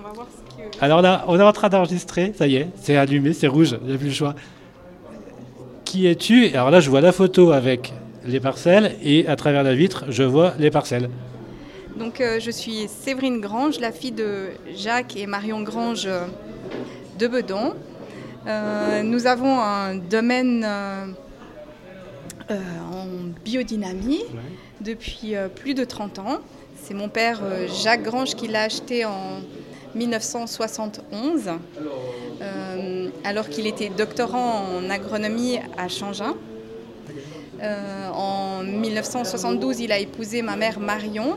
on va voir ce que... Alors là, on est en train d'enregistrer, ça y est, c'est allumé, c'est rouge, il n'y a plus le choix. Qui es-tu? Alors là, je vois la photo avec les parcelles et à travers la vitre, je vois les parcelles. Donc euh, je suis Séverine Grange, la fille de Jacques et Marion Grange euh, de Bedon. Euh, nous avons un domaine euh, en biodynamie depuis plus de 30 ans. C'est mon père Jacques Grange qui l'a acheté en 1971, euh, alors qu'il était doctorant en agronomie à Changin. Euh, en 1972, il a épousé ma mère Marion,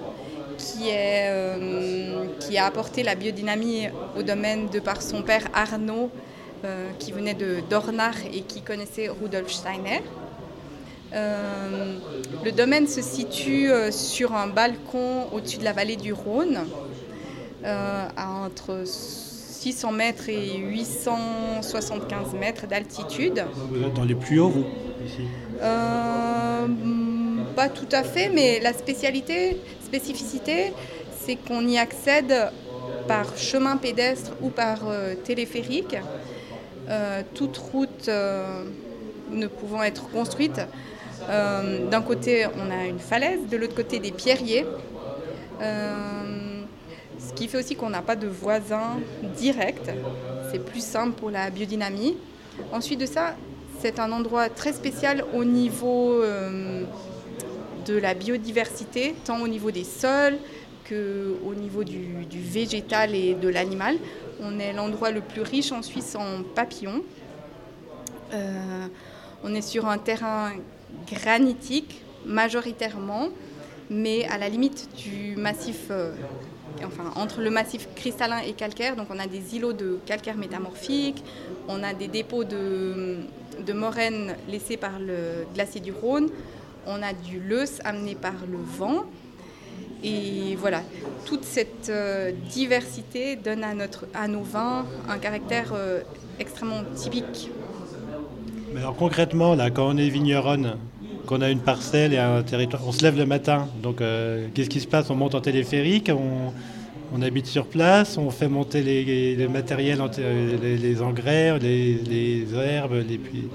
euh, qui a apporté la biodynamie au domaine de par son père Arnaud, qui venait de Dornach et qui connaissait Rudolf Steiner. Le domaine se situe sur un balcon au-dessus de la vallée du Rhône, à entre 600 mètres et 875 mètres d'altitude. Vous êtes dans les plus hauts, vous, ici Euh, pas tout à fait, mais la spécialité, spécificité, c'est qu'on y accède par chemin pédestre ou par euh, téléphérique. Euh, toute route euh, ne pouvant être construite. Euh, D'un côté, on a une falaise, de l'autre côté, des pierriers. Ce qui fait aussi qu'on n'a pas de voisins directs. C'est plus simple pour la biodynamie. Ensuite de ça, c'est un endroit très spécial au niveau euh, de la biodiversité, tant au niveau des sols qu'au niveau du, du végétal et de l'animal. On est l'endroit le plus riche en Suisse en papillons. Euh, on est sur un terrain granitique majoritairement, mais à la limite du massif, euh, enfin entre le massif cristallin et calcaire. Donc on a des îlots de calcaire métamorphique, on a des dépôts de, de moraines laissés par le glacier du Rhône, on a du leuce amené par le vent. Et voilà, toute cette euh, diversité donne à, notre, à nos vins un caractère euh, extrêmement typique. Mais alors concrètement, là, quand on est vigneronne, qu'on a une parcelle et un territoire, on se lève le matin. Donc, euh, qu'est-ce qui se passe? On monte en téléphérique, on, on habite sur place, on fait monter les, les matériels, les, les engrais, les, les herbes, les puits,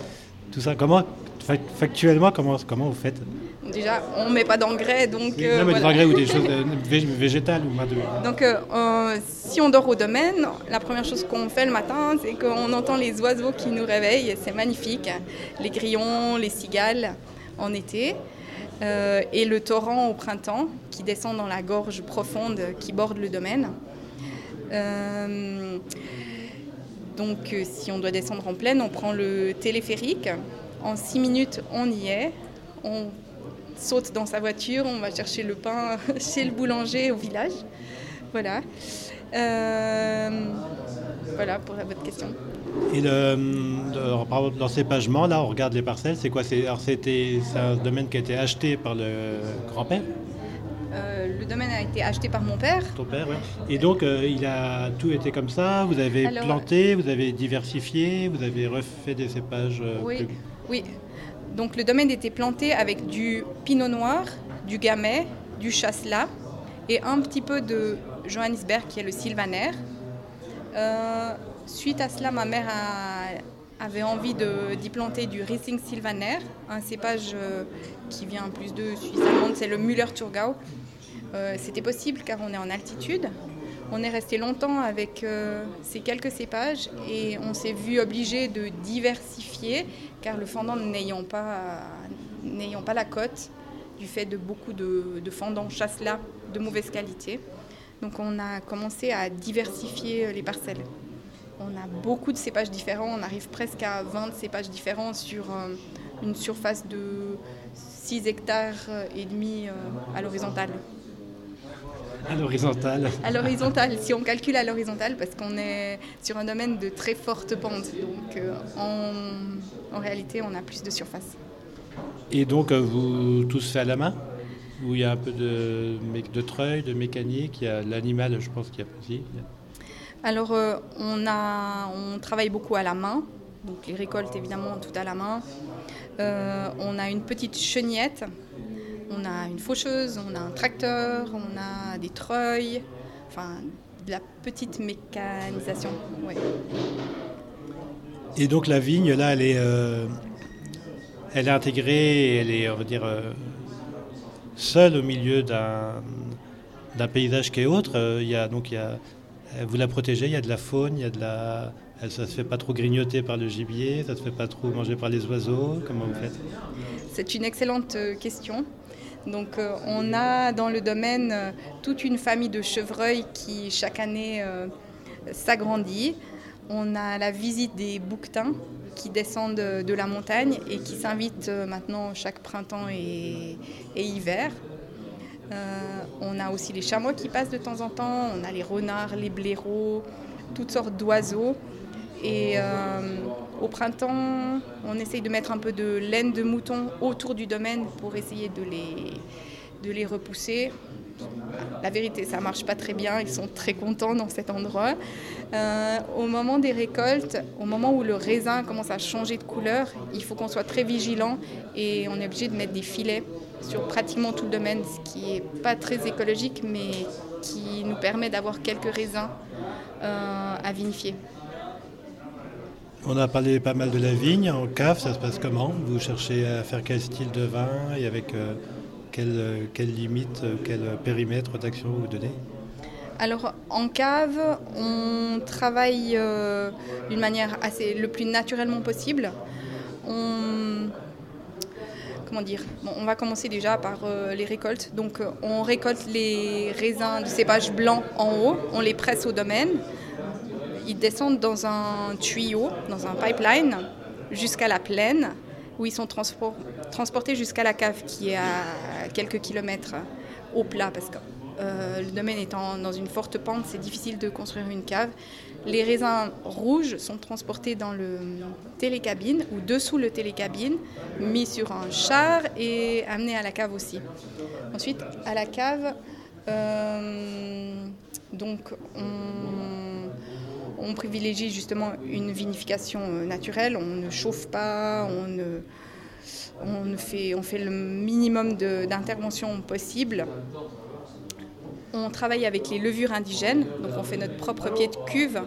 tout ça. Comment, fac- factuellement, comment, comment vous faites? Déjà, on ne met pas d'engrais, donc... euh, Non, mais des voilà. engrais ou des choses euh, vég- végétales ou moins de- Donc, euh, si on dort au domaine, la première chose qu'on fait le matin, c'est qu'on entend les oiseaux qui nous réveillent. C'est magnifique. Les grillons, les cigales en été. euh, et le torrent au printemps qui descend dans la gorge profonde qui borde le domaine. Euh, donc, euh, si on doit descendre en plaine, on prend le téléphérique. En six minutes, on y est. On saute dans sa voiture, on va chercher le pain chez le boulanger au village. Voilà. Voilà pour votre question. Et le, par exemple, l'encépagement, là, on regarde les parcelles, c'est quoi? C'est alors, c'était- c'est un domaine qui a été acheté par le grand-père, Euh, le domaine a été acheté par mon père. ton père, ouais. Et donc, euh, il a tout été comme ça, vous avez Alors- planté, vous avez diversifié, vous avez refait des cépages euh, Oui, plus- oui. Donc le domaine était planté avec du pinot noir, du gamay, du chasselas et un petit peu de Johannisberg qui est le sylvaner. Suite à cela, ma mère avait envie d'y planter du Riesling sylvaner, un cépage euh, qui vient en plus de Suisse allemande, c'est le Müller-Thurgau. Euh, C'était possible car on est en altitude. On est resté longtemps avec euh, ces quelques cépages et on s'est vu obligé de diversifier car le fendant n'ayant pas, la cote du fait de beaucoup de, de fendants chasselas de mauvaise qualité. Donc on a commencé à diversifier les parcelles. On a beaucoup de cépages différents, on arrive presque à 20 cépages différents sur euh, une surface de 6 hectares et demi euh, à l'horizontale. à l'horizontale. À l'horizontale, si on calcule à l'horizontale, parce qu'on est sur un domaine de très forte pente. Donc euh, en, en réalité, on a plus de surface. Et donc, vous tous fait à la main? Où il y a un peu de, de treuil, de mécanique, il y a l'animal, je pense qu'il y a aussi. Alors, euh, on, a, on travaille beaucoup à la main. Donc, les récoltes, évidemment, tout à la main. Euh, on a une petite chenillette. On a une faucheuse, on a un tracteur, on a des treuils. Enfin, de la petite mécanisation. Et donc la vigne, là, elle est, euh, elle est intégrée, elle est, on va dire, seule au milieu d'un, d'un paysage qui est autre. Il y a, donc il y a, vous la protégez, il y a de la faune, il y a de la, ça ne se fait pas trop grignoter par le gibier, ça ne se fait pas trop manger par les oiseaux. Comment vous faites? C'est une excellente question. Donc on a dans le domaine toute une famille de chevreuils qui chaque année s'agrandit. On a la visite des bouquetins qui descendent de la montagne et qui s'invitent euh, maintenant chaque printemps et, hiver. Euh, on a aussi les chamois qui passent de temps en temps, on a les renards, les blaireaux, toutes sortes d'oiseaux. Et euh, au printemps, on essaye de mettre un peu de laine de mouton autour du domaine pour essayer de les, de les repousser. La vérité, ça marche pas très bien. Ils sont très contents dans cet endroit. Euh, au moment des récoltes, au moment où le raisin commence à changer de couleur, il faut qu'on soit très vigilant et on est obligé de mettre des filets sur pratiquement tout le domaine, ce qui n'est pas très écologique, mais qui nous permet d'avoir quelques raisins euh, à vinifier. On a parlé pas mal de la vigne. En cave, ça se passe comment? Vous cherchez à faire quel style de vin et avec euh, quelle, quelle, limite, quel périmètre d'action vous donnez alors en cave, on travaille euh, d'une manière assez le plus naturellement possible. On, comment dire? On va commencer déjà par euh, les récoltes. Donc on récolte les raisins de cépage blanc en haut, on les presse au domaine. Ils descendent dans un tuyau, dans un pipeline, jusqu'à la plaine où ils sont transportés jusqu'à la cave qui est à quelques kilomètres au plat parce que euh, le domaine étant dans une forte pente, c'est difficile de construire une cave. Les raisins rouges sont transportés dans le télécabine ou dessous le télécabine, mis sur un char et amenés à la cave aussi. Ensuite, à la cave, euh, donc on privilégie justement une vinification euh, naturelle, on ne chauffe pas, on, on fait le minimum d'intervention possible. On travaille avec les levures indigènes, donc on fait notre propre pied de cuve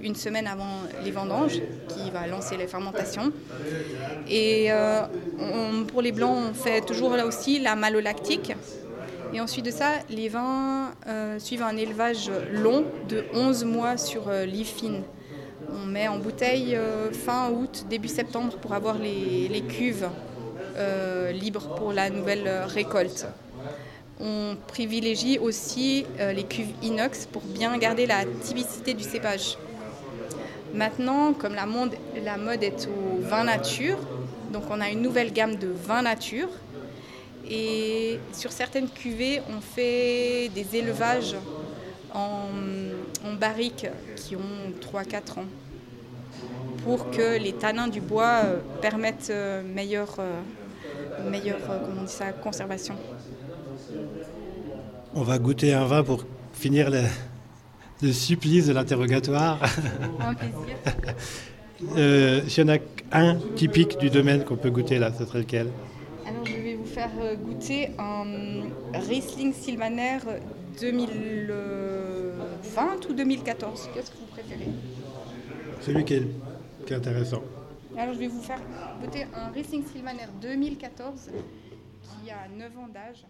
une semaine avant les vendanges, qui va lancer les fermentations. Et euh, pour les blancs, on fait toujours là aussi la malolactique, et ensuite de ça, les vins euh, suivent un élevage long de 11 mois sur euh, fine. On met en bouteille euh, fin août, début septembre pour avoir les, cuves euh, libres pour la nouvelle récolte. On privilégie aussi les cuves inox pour bien garder la typicité du cépage. Maintenant, comme la mode, la mode est au vin nature, donc on a une nouvelle gamme de vins nature et sur certaines cuvées, on fait des élevages en, barriques qui ont 3-4 ans pour que les tanins du bois euh, permettent euh, meilleure, euh, meilleure comment on dit ça, conservation. On va goûter un vin pour finir le, supplice de l'interrogatoire. Un plaisir. S'il y en a un typique du domaine qu'on peut goûter là, ce serait lequel? Faire euh, goûter un Riesling Sylvaner 2020 ou 2014. Qu'est-ce que vous préférez? Celui qui est, qui est intéressant. Alors je vais vous faire goûter un Riesling Sylvaner 2014 qui a 9 ans d'âge.